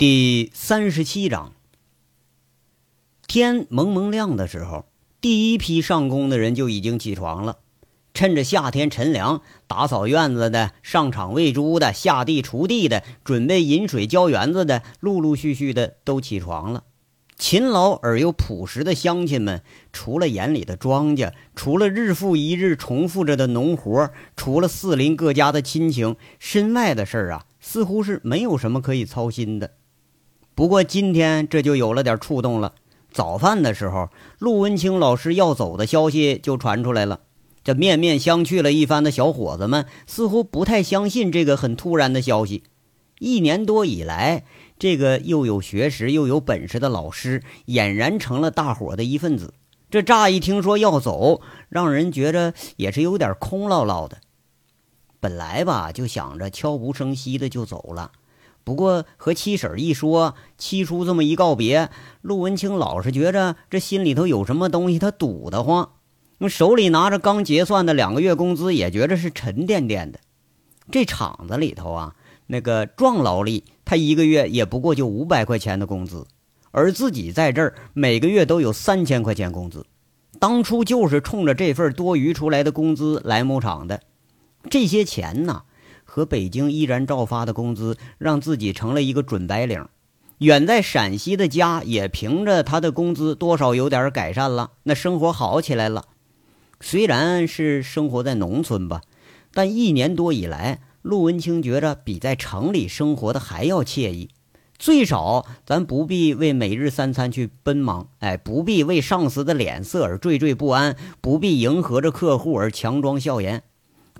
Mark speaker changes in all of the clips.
Speaker 1: 第三十七章，天蒙蒙亮的时候，第一批上工的人就已经起床了。趁着夏天陈凉，打扫院子的、上场喂猪的、下地锄地的、准备饮水浇园子的，陆陆续续的都起床了。勤劳而又朴实的乡亲们，除了眼里的庄稼，除了日复一日重复着的农活，除了四邻各家的亲情，身外的事儿啊，似乎是没有什么可以操心的。不过今天这就有了点触动了。早饭的时候，陆文清老师要走的消息就传出来了。这面面相觑了一番的小伙子们，似乎不太相信这个很突然的消息。一年多以来，这个又有学识又有本事的老师，俨然成了大伙的一份子。这乍一听说要走，让人觉着也是有点空落落的。本来吧，就想着悄无声息的就走了。不过和七婶一说，七叔这么一告别，陆文清老是觉着这心里头有什么东西，他堵得慌。手里拿着刚结算的两个月工资，也觉着是沉甸甸的。这厂子里头啊，那个壮劳力，他一个月也不过就五百块钱的工资，而自己在这儿每个月都有三千块钱工资。当初就是冲着这份多余出来的工资来牧场的，这些钱呢？和北京依然照发的工资，让自己成了一个准白领。远在陕西的家也凭着他的工资，多少有点改善了，那生活好起来了。虽然是生活在农村吧，但一年多以来，陆文清觉着比在城里生活的还要惬意。最少咱不必为每日三餐去奔忙，哎，不必为上司的脸色而惴惴不安，不必迎合着客户而强装笑颜。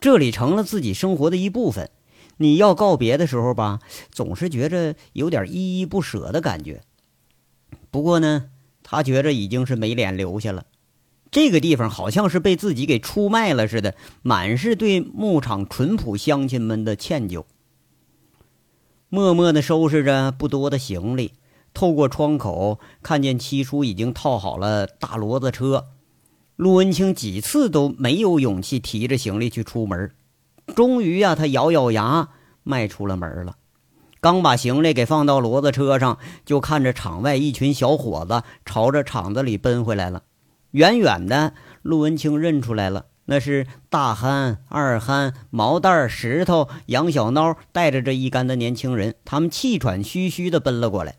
Speaker 1: 这里成了自己生活的一部分，你要告别的时候吧，总是觉着有点依依不舍的感觉。不过呢，他觉着已经是没脸留下了。这个地方好像是被自己给出卖了似的，满是对牧场淳朴乡亲们的歉疚。默默地收拾着不多的行李，透过窗口看见七叔已经套好了大骡子车。陆文清几次都没有勇气提着行李去出门，终于呀，他咬咬牙迈出了门了。刚把行李给放到骡子车上，就看着场外一群小伙子朝着厂子里奔回来了。远远的，陆文清认出来了，那是大憨、二憨、毛蛋、石头、杨小孬带着这一干的年轻人，他们气喘吁吁的奔了过来。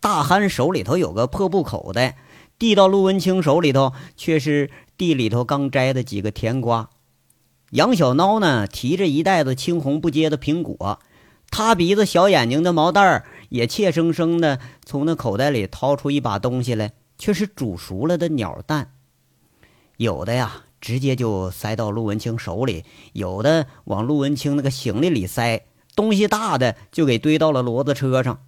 Speaker 1: 大憨手里头有个破布口袋。递到陆文清手里头，却是地里头刚摘的几个甜瓜。杨小孬呢，提着一袋子青红不接的苹果。塌鼻子小眼睛的毛蛋儿也怯生生的从那口袋里掏出一把东西来，却是煮熟了的鸟蛋。有的呀，直接就塞到陆文清手里；有的往陆文清那个行李里塞。东西大的就给堆到了骡子车上。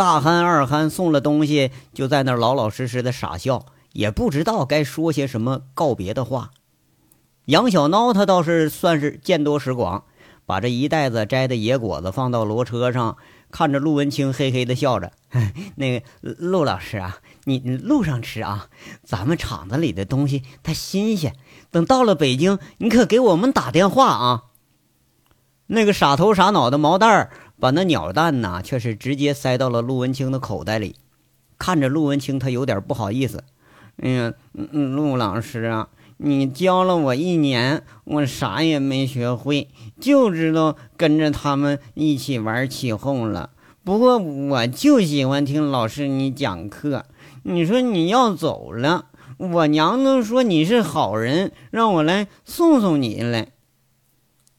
Speaker 1: 大憨二憨送了东西，就在那儿老老实实的傻笑，也不知道该说些什么告别的话。杨小孬他倒是算是见多识广，把这一袋子摘的野果子放到骡车上，看着陆文清嘿嘿的笑着：“ 那个陆老师啊，你路上吃啊，咱们厂子里的东西它新鲜，等到了北京，你可给我们打电话啊。”那个傻头傻脑的毛蛋儿。把那鸟蛋呢，却是直接塞到了陆文清的口袋里。看着陆文清，他有点不好意思。哎呀，陆老师啊，你教了我一年，我啥也没学会，就知道跟着他们一起玩起哄了。不过我就喜欢听老师你讲课。你说你要走了，我娘都说你是好人，让我来送送你来。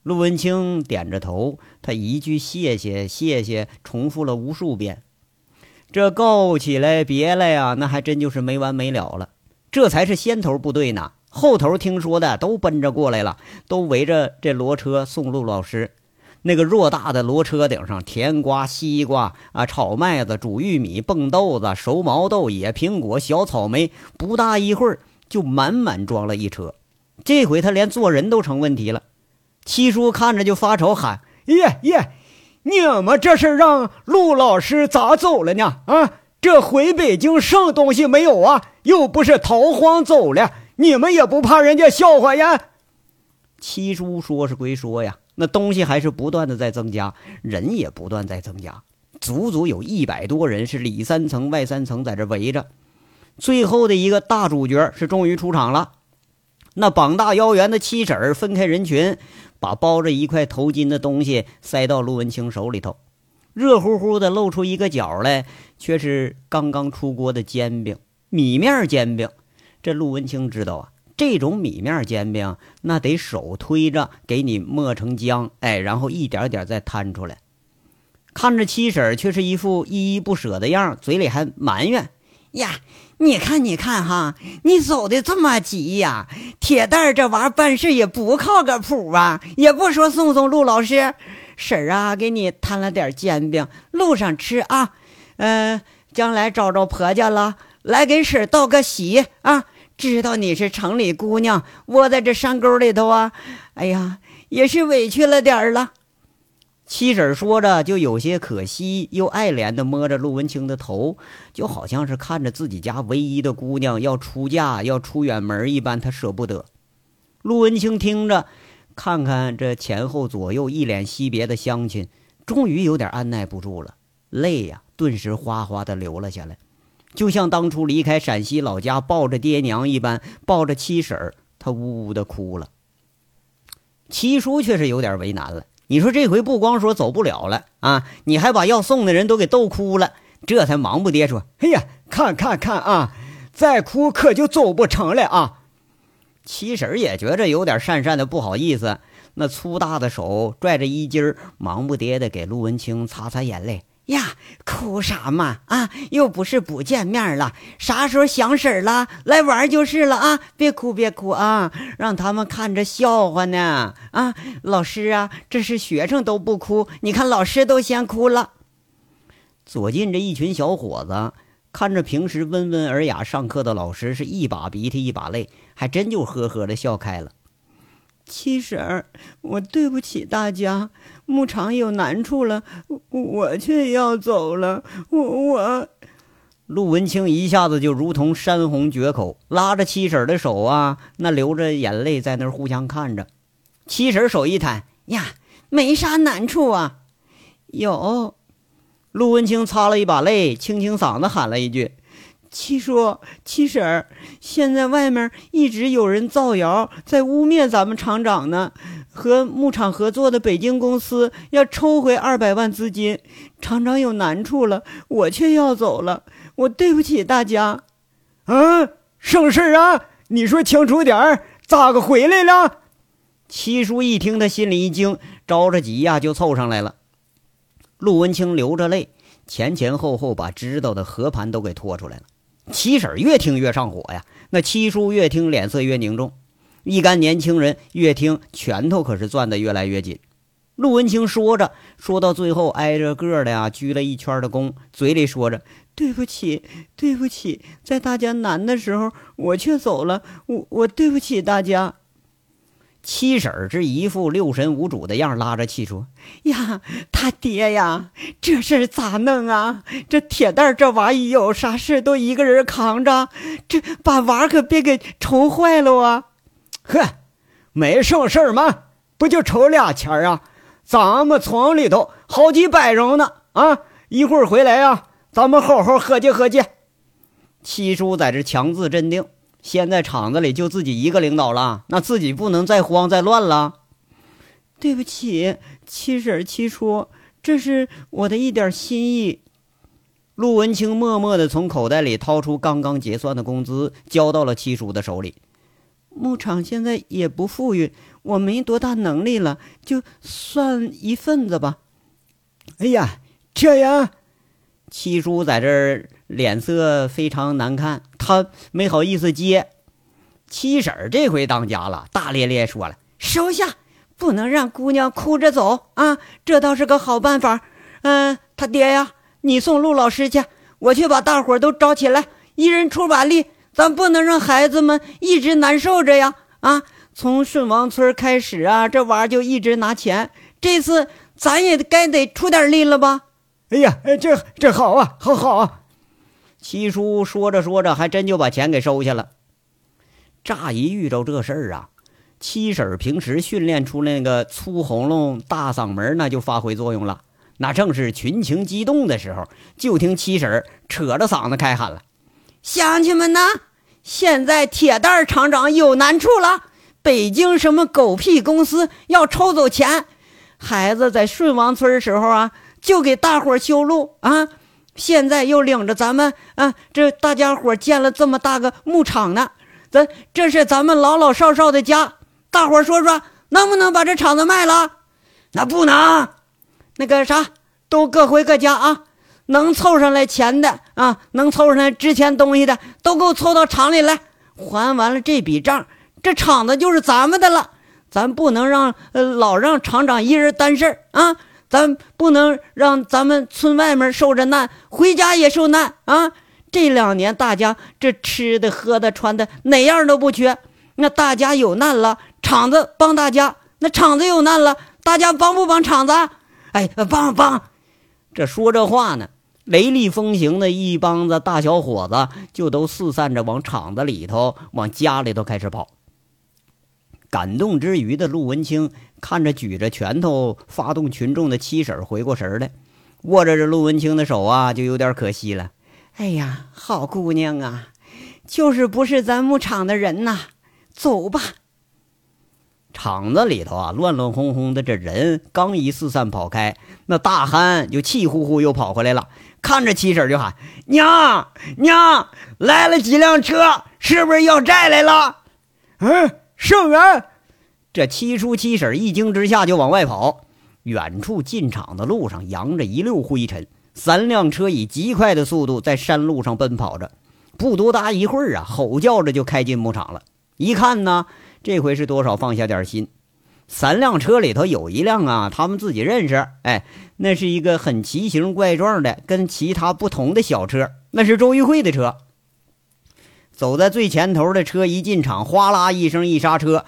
Speaker 1: 陆文清点着头，他一句“谢谢，谢谢”重复了无数遍。这告起来别来呀，那还真就是没完没了了。这才是先头部队呢，后头听说的都奔着过来了，都围着这骡车送陆老师。那个偌大的骡车顶上，甜瓜、西瓜啊，炒麦子、煮玉米、蹦豆子、熟毛豆、野苹果、小草莓，不大一会儿就满满装了一车。这回他连坐人都成问题了。七叔看着就发愁，喊：“耶耶，你们这是让陆老师咋走了呢？啊，这回北京剩东西没有啊？又不是逃荒走了，你们也不怕人家笑话呀？”七叔说是归说呀，那东西还是不断的在增加，人也不断在增加。足足有一百多人，是里三层外三层在这围着。最后的一个大主角是终于出场了，那膀大腰圆的七婶分开人群，把包着一块头巾的东西塞到陆文清手里头，热乎乎的露出一个角来，却是刚刚出锅的煎饼，米面煎饼。这陆文清知道啊，这种米面煎饼那得手推着给你磨成浆，哎，然后一点点再摊出来。看着七婶却是一副依依不舍的样，嘴里还埋怨呀。你看，你看哈，你走的这么急呀！铁蛋儿这玩意办事也不靠个谱啊，也不说送送陆老师婶儿啊，给你摊了点煎饼，路上吃啊。嗯，将来找着婆家了，来给婶儿道个喜啊。知道你是城里姑娘，窝在这山沟里头啊，哎呀，也是委屈了点儿了。七婶说着，就有些可惜又爱怜的摸着陆文清的头，就好像是看着自己家唯一的姑娘要出嫁、要出远门一般，他舍不得。陆文清听着，看看这前后左右一脸惜别的乡亲，终于有点按耐不住了，泪呀，顿时哗哗的流了下来，就像当初离开陕西老家抱着爹娘一般，抱着七婶他呜呜的哭了。七叔却是有点为难了。你说这回不光说走不了了啊，你还把要送的人都给逗哭了，这才忙不迭说：“
Speaker 2: 哎呀，看看看啊，再哭可就走不成了啊！”
Speaker 1: 七婶也觉着有点讪讪的不好意思，那粗大的手拽着衣襟忙不迭的给陆文清擦擦眼泪。呀，哭啥嘛？啊，又不是不见面了，啥时候想婶了，来玩就是了啊！别哭，别哭啊，让他们看着笑话呢。啊，老师啊，这是学生都不哭，你看老师都先哭了。左近这一群小伙子看着平时温文尔雅上课的老师，是一把鼻涕一把泪，还真就呵呵的笑开了。七婶儿，我对不起大家，牧场有难处了，我我却要走了。我我，陆文清一下子就如同山洪决口，拉着七婶的手啊，那流着眼泪在那儿互相看着。七婶手一摊，呀，没啥难处啊。有，陆文清擦了一把泪，清清嗓子喊了一句。七叔、七婶儿，现在外面一直有人造谣，在污蔑咱们厂长呢。和牧场合作的北京公司要抽回二百万资金，厂长有难处了，我却要走了，我对不起大家。
Speaker 2: 啊，省事啊！你说清楚点儿，咋个回来了？
Speaker 1: 七叔一听，他心里一惊，着着急呀，就凑上来了。陆文清流着泪，前前后后把知道的和盘都给拖出来了。七婶越听越上火呀，那七叔越听脸色越凝重，一干年轻人越听拳头可是攥得越来越紧。陆文清说着，说到最后挨着个的呀鞠了一圈的躬，嘴里说着：“对不起，对不起，在大家难的时候我却走了，我我对不起大家。”七婶儿这一副六神无主的样，拉着气说：“呀，他爹呀，这事儿咋弄啊？这铁蛋这娃一有啥事都一个人扛着，这把娃可别给愁坏了啊！
Speaker 2: 呵，没省事儿吗？不就愁俩钱儿啊？咱们村里头好几百人呢啊！一会儿回来呀，咱们好好合计合计。”
Speaker 1: 七叔在这强自镇定。现在厂子里就自己一个领导了，那自己不能再慌再乱了。对不起，七婶七叔，这是我的一点心意。陆文清默默地从口袋里掏出刚刚结算的工资，交到了七叔的手里。牧场现在也不富裕，我没多大能力了，就算一份子吧。
Speaker 2: 哎呀，这样，
Speaker 1: 七叔在这儿脸色非常难看。他没好意思接，七婶儿这回当家了，大咧咧说了：“收下，不能让姑娘哭着走啊！这倒是个好办法。嗯，他爹呀，你送陆老师去，我去把大伙都招起来，一人出把力，咱不能让孩子们一直难受着呀！啊，从顺王村开始啊，这娃就一直拿钱，这次咱也该得出点力了吧？
Speaker 2: 哎呀，这这好啊，好好啊！”
Speaker 1: 七叔说着说着，还真就把钱给收下了。乍一遇着这事儿啊，七婶平时训练出那个粗喉咙、大嗓门，那就发挥作用了。那正是群情激动的时候，就听七婶扯着嗓子开喊了：“
Speaker 3: 乡亲们呐，现在铁蛋厂长有难处了，北京什么狗屁公司要抽走钱。孩子在顺王村时候啊，就给大伙修路啊，现在又领着咱们啊，这大家伙建了这么大个牧场呢。咱这是咱们老老少少的家，大伙说说，能不能把这厂子卖了？
Speaker 1: 那不能。”
Speaker 3: 那个啥，都各回各家啊！能凑上来钱的啊，能凑上来值钱东西的，都给我凑到厂里来。还完了这笔账，这厂子就是咱们的了。咱不能让老让厂长一人担事儿啊！咱不能让咱们村外面受着难，回家也受难啊！这两年大家这吃的、喝的、穿的哪样都不缺。那大家有难了，厂子帮大家；那厂子有难了，大家帮不帮厂子？哎，帮帮！
Speaker 1: 这说这话呢，雷厉风行的一帮子大小伙子就都四散着往厂子里头、往家里头开始跑。感动之余的陆文清看着举着拳头发动群众的七婶，回过神来，握着这陆文清的手啊，就有点可惜了。
Speaker 3: 哎呀，好姑娘啊，就是不是咱牧场的人呐，走吧。
Speaker 1: 厂子里头啊，乱乱哄哄的，这人刚一四散跑开，那大憨就气呼呼又跑回来了，看着七婶就喊：“娘娘，来了几辆车，是不是要债来了？”
Speaker 2: 嗯，圣人。
Speaker 1: 这七叔七婶一惊之下就往外跑，远处进场的路上扬着一溜灰尘，三辆车以极快的速度在山路上奔跑着，不多大一会儿啊，吼叫着就开进牧场了。一看呢。这回是多少放下点心，三辆车里头有一辆啊，他们自己认识。哎，那是一个很奇形怪状的、跟其他不同的小车，那是周玉慧的车。走在最前头的车一进场，哗啦一声一刹车，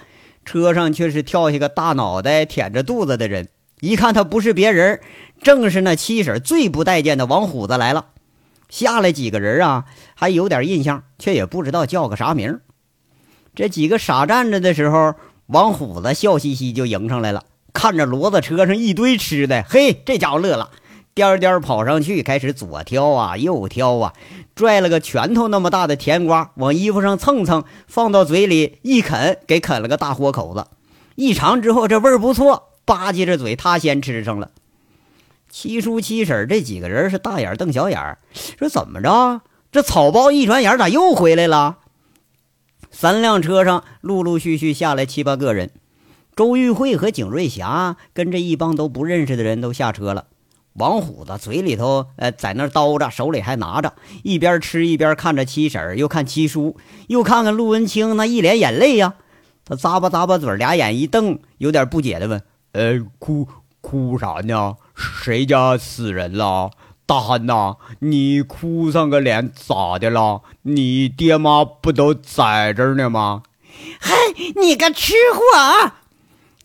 Speaker 1: 车上却是跳下个大脑袋、舔着肚子的人。一看他不是别人，正是那七婶最不待见的王虎子来了。下来几个人啊，还有点印象，却也不知道叫个啥名。这几个傻站着的时候，王虎子笑嘻嘻就迎上来了，看着骡子车上一堆吃的，嘿，这家伙乐了，颠颠跑上去，开始左挑啊，右挑啊，拽了个拳头那么大的甜瓜往衣服上蹭蹭，放到嘴里一啃，给啃了个大豁口子。一尝之后，这味儿不错，吧唧着嘴，他先吃上了。七叔七婶这几个人是大眼瞪小眼，说怎么着？这草包一转眼咋又回来了？三辆车上陆陆续续下来七八个人，周玉慧和景瑞霞跟着一帮都不认识的人都下车了。王虎子嘴里头呃在那叨着，手里还拿着，一边吃一边看着七婶，又看七叔，又看看陆文清，那一脸眼泪呀。他咂巴咂巴嘴，俩眼一瞪，有点不解的问：“呃，哭哭啥呢？谁家死人了？”大汉呐，你哭丧个脸咋的了？你爹妈不都在这儿呢吗？
Speaker 3: 嗨，你个吃货啊！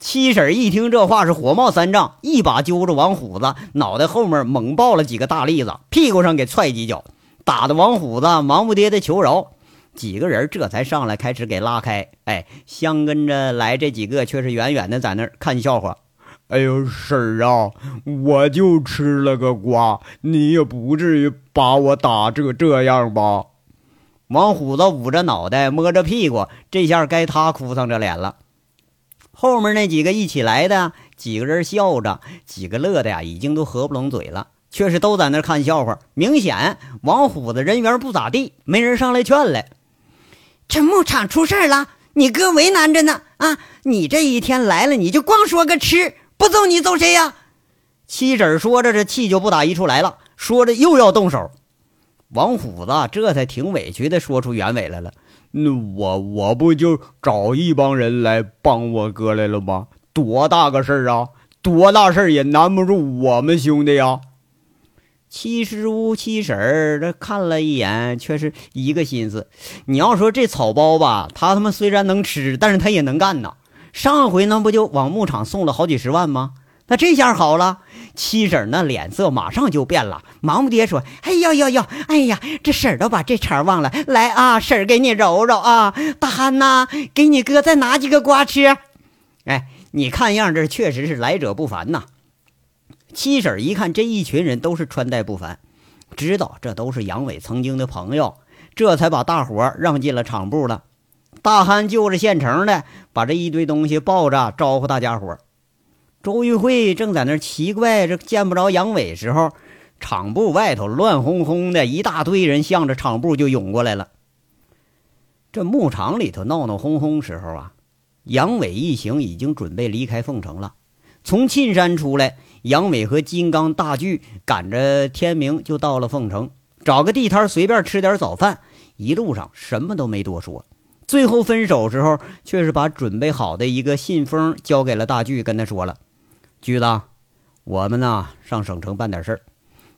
Speaker 1: 七婶一听这话是火冒三丈，一把揪着王虎子脑袋后面猛抱了几个大栗子，屁股上给踹几脚，打的王虎子忙不迭的求饶。几个人这才上来开始给拉开。哎，相跟着来这几个却是远远的在那儿看笑话。哎呦，婶儿啊，我就吃了个瓜，你也不至于把我打这这样吧？王虎子捂着脑袋，摸着屁股，这下该他哭丧着脸了。后面那几个一起来的几个人笑着，几个乐的呀，已经都合不拢嘴了，却是都在那看笑话。明显王虎子人缘不咋地，没人上来劝来。
Speaker 3: 这牧场出事了，你哥为难着呢啊！你这一天来了，你就光说个吃。不揍你揍谁呀？
Speaker 1: 七婶说着，这气就不打一处来了。说着又要动手，王虎子这才挺委屈的说出原委来了。那我我不就找一帮人来帮我哥来了吗？多大个事儿啊！多大事儿也难不住我们兄弟呀！七叔七婶儿这看了一眼，却是一个心思。你要说这草包吧，他他妈虽然能吃，但是他也能干呐。上回那不就往牧场送了好几十万吗？那这下好了，七婶那脸色马上就变了，忙不迭说：“哎呦呦呦，哎呀，这婶儿都把这茬忘了。来啊，婶儿给你揉揉啊，大憨呐，给你哥再拿几个瓜吃。哎，你看样，这确实是来者不凡呐。七婶一看这一群人都是穿戴不凡，知道这都是杨伟曾经的朋友，这才把大伙让进了厂部了。大憨就着现成的，把这一堆东西抱着招呼大家伙。周玉慧正在那奇怪这见不着杨伟时候，厂部外头乱哄哄的一大堆人向着厂部就涌过来了。这牧场里头闹闹哄哄时候啊，杨伟一行已经准备离开凤城了。从沁山出来，杨伟和金刚、大巨赶着天明就到了凤城，找个地摊随便吃点早饭。一路上什么都没多说，最后分手时候却是把准备好的一个信封交给了大巨，跟他说了：“巨子，我们呢上省城办点事儿，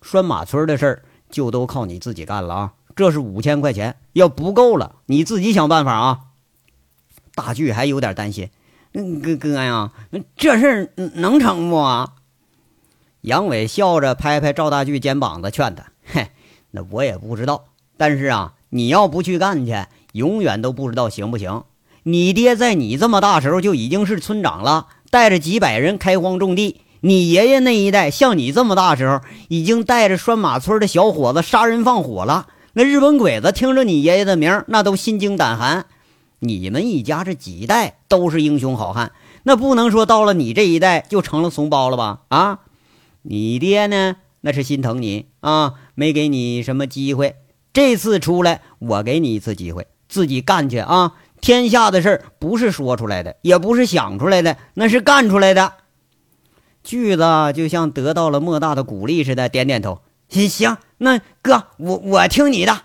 Speaker 1: 拴马村的事儿就都靠你自己干了啊。”这是五千块钱，要不够了，你自己想办法啊。大巨还有点担心，哥哥呀，这事儿能成不？杨伟笑着拍拍赵大巨肩膀子，劝他：“嘿，那我也不知道，但是啊，你要不去干去，永远都不知道行不行。你爹在你这么大时候就已经是村长了，带着几百人开荒种地。你爷爷那一代像你这么大时候，已经带着拴马村的小伙子杀人放火了。”那日本鬼子听着你爷爷的名，那都心惊胆寒。你们一家这几代都是英雄好汉，那不能说到了你这一代就成了怂包了吧？啊，你爹呢？那是心疼你啊，没给你什么机会。这次出来，我给你一次机会，自己干去啊！天下的事不是说出来的，也不是想出来的，那是干出来的。句子就像得到了莫大的鼓励似的，点点头。行，那哥，我我听你的。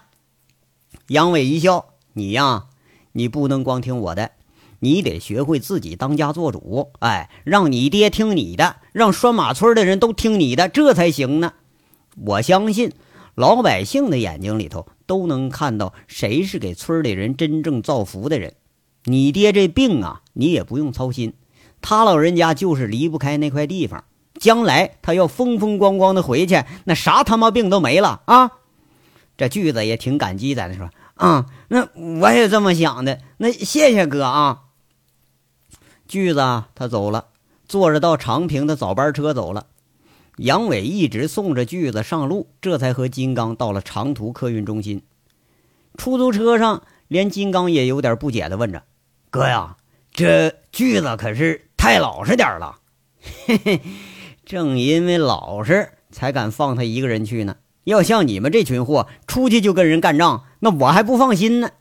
Speaker 1: 杨伟一笑：“你呀，你不能光听我的，你得学会自己当家做主。哎，让你爹听你的，让拴马村的人都听你的，这才行呢。我相信，老百姓的眼睛里头都能看到谁是给村里人真正造福的人。你爹这病啊，你也不用操心，他老人家就是离不开那块地方。”将来他要风风光光的回去，那啥他妈病都没了啊！这句子也挺感激，在那说啊，那我也这么想的。那谢谢哥啊。句子他走了，坐着到长平的早班车走了。杨伟一直送着锯子上路，这才和金刚到了长途客运中心。出租车上，连金刚也有点不解的问着：“哥呀，这锯子可是太老实点了。”嘿嘿。正因为老实，才敢放他一个人去呢。要像你们这群货，出去就跟人干仗，那我还不放心呢。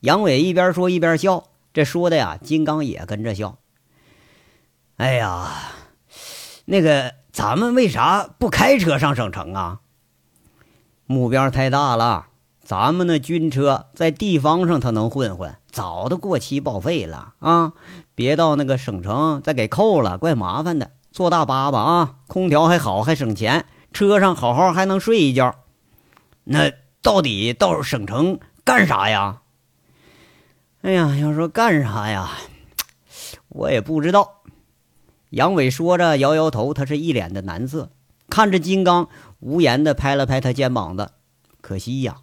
Speaker 1: 杨伟一边说一边笑，这说的呀，金刚也跟着笑。哎呀，那个，咱们为啥不开车上省城啊？目标太大了，咱们那军车在地方上它能混混，早都过期报废了啊！别到那个省城再给扣了，怪麻烦的。坐大巴吧啊，空调还好，还省钱，车上好好还能睡一觉。那到底到省城干啥呀？哎呀，要说干啥呀，我也不知道。杨伟说着，摇摇头，他是一脸的难色，看着金刚，无言的拍了拍他肩膀子。可惜呀，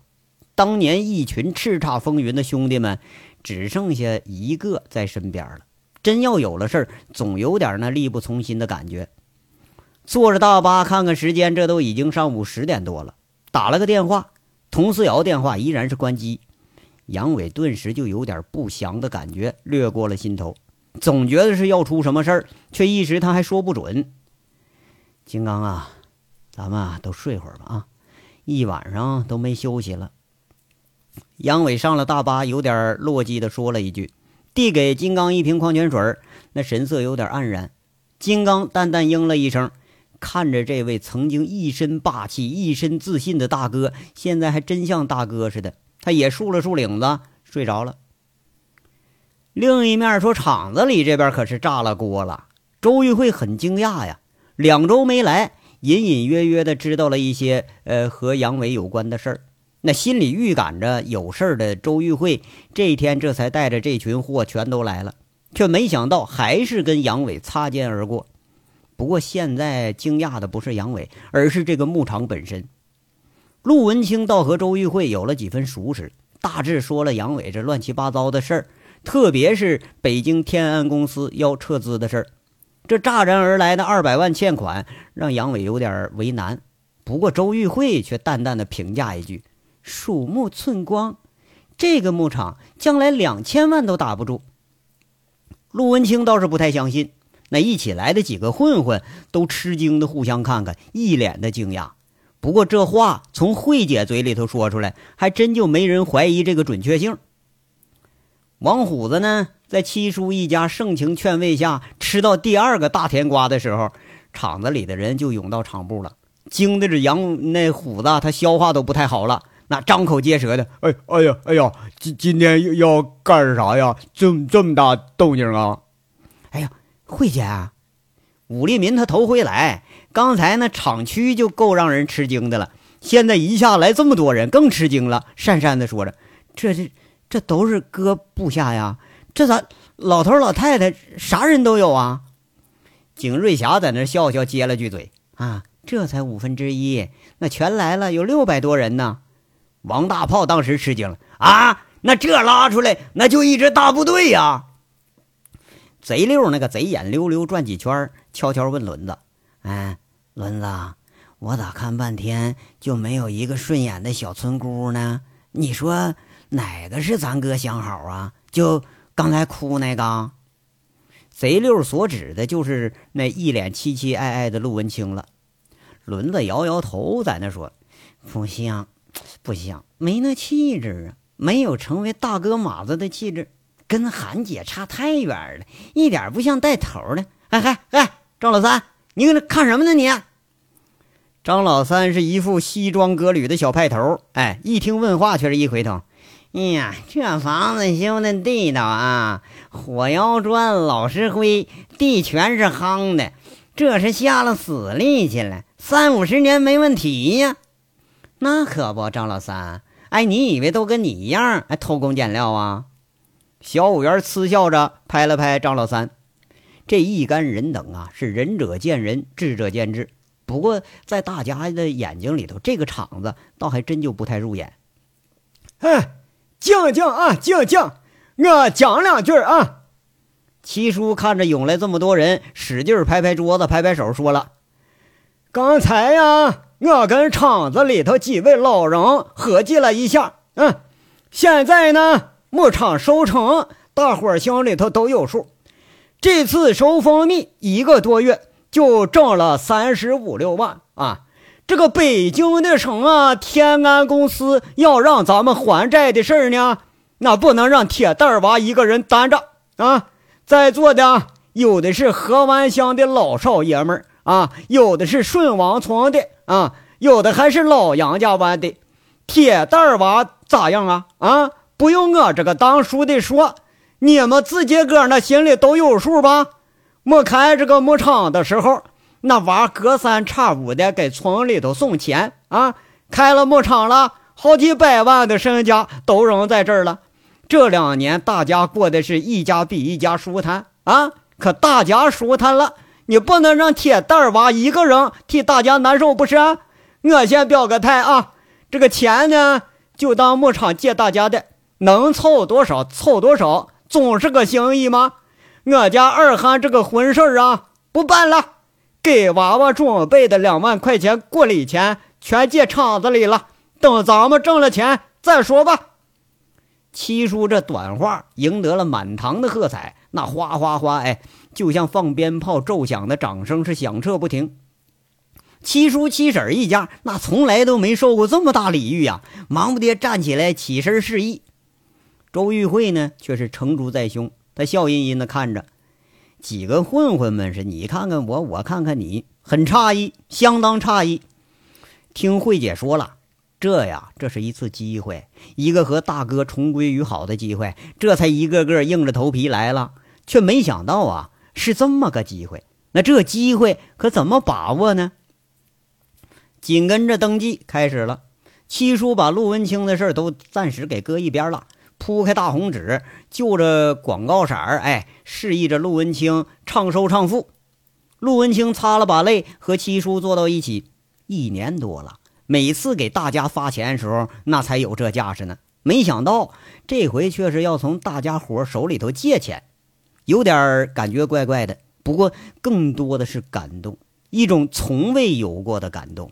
Speaker 1: 当年一群叱咤风云的兄弟们，只剩下一个在身边了。真要有了事儿，总有点那力不从心的感觉。坐着大巴看看时间，这都已经上午十点多了。打了个电话，佟思瑶电话依然是关机。杨伟顿时就有点不祥的感觉掠过了心头，总觉得是要出什么事儿，却一时他还说不准。金刚啊，咱们啊都睡会儿吧啊，一晚上都没休息了。杨伟上了大巴，有点落寂的说了一句。递给金刚一瓶矿泉水，那神色有点黯然。金刚淡淡应了一声，看着这位曾经一身霸气、一身自信的大哥，现在还真像大哥似的。他也竖了竖领子，睡着了。另一面说，厂子里这边可是炸了锅了。周玉慧很惊讶呀，两周没来，隐隐约约的知道了一些呃和杨伟有关的事儿。那心里预感着有事儿的周玉慧，这一天这才带着这群货全都来了，却没想到还是跟杨伟擦肩而过。不过现在惊讶的不是杨伟，而是这个牧场本身。陆文清倒和周玉慧有了几分熟识，大致说了杨伟这乱七八糟的事儿，特别是北京天安公司要撤资的事儿。这乍然而来的二百万欠款，让杨伟有点为难。不过周玉慧却淡淡的评价一句：“鼠目寸光，这个牧场将来两千万都打不住。”陆文清倒是不太相信。那一起来的几个混混都吃惊的互相看看，一脸的惊讶。不过这话从慧姐嘴里头说出来，还真就没人怀疑这个准确性。王虎子呢，在七叔一家盛情劝慰下，吃到第二个大甜瓜的时候，厂子里的人就涌到厂部了，惊的这杨那虎子他消化都不太好了，那张口结舌的，
Speaker 2: 哎哎呀哎呀，今今天要干啥呀？这么这么大动静啊！
Speaker 1: 哎呀，慧姐，啊武立民他头回来。刚才那厂区就够让人吃惊的了，现在一下来这么多人，更吃惊了。讪讪的说着：“这这这都是哥部下呀，这咋老头老太太啥人都有啊？”景瑞霞在那笑笑，接了句嘴：“啊，这才五分之一，那全来了有六百多人呢。”王大炮当时吃惊了：“啊，那这拉出来那就一支大部队呀！”贼六那个贼眼溜溜转几圈，悄悄问轮子。哎，轮子，我咋看半天就没有一个顺眼的小村姑呢？你说哪个是咱哥相好啊？就刚才哭那个贼六所指的就是那一脸凄凄爱爱的陆文清了。轮子摇摇头，在那说：“不像，不像，没那气质啊，没有成为大哥马子的气质，跟韩姐差太远了，一点不像带头的。”哎嗨哎，赵老三。你搁那看什么呢？你张老三是一副西装革履的小派头，哎，一听问话却是一回头。哎呀，这房子修的地道啊，火窑砖、老石灰，地全是夯的，这是下了死力气了，三五十年没问题呀。那可不，张老三，哎，你以为都跟你一样，哎，偷工减料啊？小五元嗤笑着拍了拍张老三。这一干人等啊，是仁者见仁，智者见智。不过在大家的眼睛里头，这个场子倒还真就不太入眼。
Speaker 2: 哎，静静啊，静静，我讲两句啊。
Speaker 1: 七叔看着涌来这么多人，使劲拍拍桌子，拍拍手，说了：“
Speaker 2: 刚才呀，我跟厂子里头几位老人合计了一下，嗯，现在呢，牧场收成，大伙儿心里头都有数。”这次收蜂蜜一个多月就挣了三十五六万啊！这个北京的城啊，天安公司要让咱们还债的事儿呢，那不能让铁蛋娃一个人担着啊！在座的有的是河湾乡的老少爷们儿啊，有的是顺王村的啊，有的还是老杨家湾的。铁蛋娃咋样啊？啊，不用我这个当叔的说。你们自己个那心里都有数吧？没开这个牧场的时候，那娃隔三差五的给村里头送钱啊。开了牧场了，好几百万的身家都扔在这儿了。这两年大家过的是一家比一家舒坦啊。可大家舒坦了，你不能让铁蛋娃一个人替大家难受不是？我先表个态啊，这个钱呢，就当牧场借大家的，能凑多少凑多少。总是个心意吗？我家二憨这个婚事啊，不办了，给娃娃准备的两万块钱过礼钱全借厂子里了，等咱们挣了钱再说吧。七叔这短话赢得了满堂的喝彩，那哗哗哗，哎，就像放鞭炮骤响的掌声是响彻不停。七叔七婶一家那从来都没受过这么大礼遇呀，忙不迭站起来起身示意。周玉慧呢，却是成竹在胸。他笑吟吟地看着几个混混们，是你看看我，我看看你，很诧异，相当诧异。听慧姐说了，这呀，这是一次机会，一个和大哥重归于好的机会，这才一个个硬着头皮来了。却没想到啊，是这么个机会。那这机会可怎么把握呢？紧跟着登记开始了，七叔把陆文清的事都暂时给搁一边了。铺开大红纸，就着广告色儿，哎，示意着陆文清唱收唱付。陆文清擦了把泪，和七叔坐到一起。一年多了，每次给大家发钱的时候，那才有这架势呢。没想到这回却是要从大家伙手里头借钱，有点感觉怪怪的。
Speaker 1: 不过更多的是感动，一种从未有过的感动。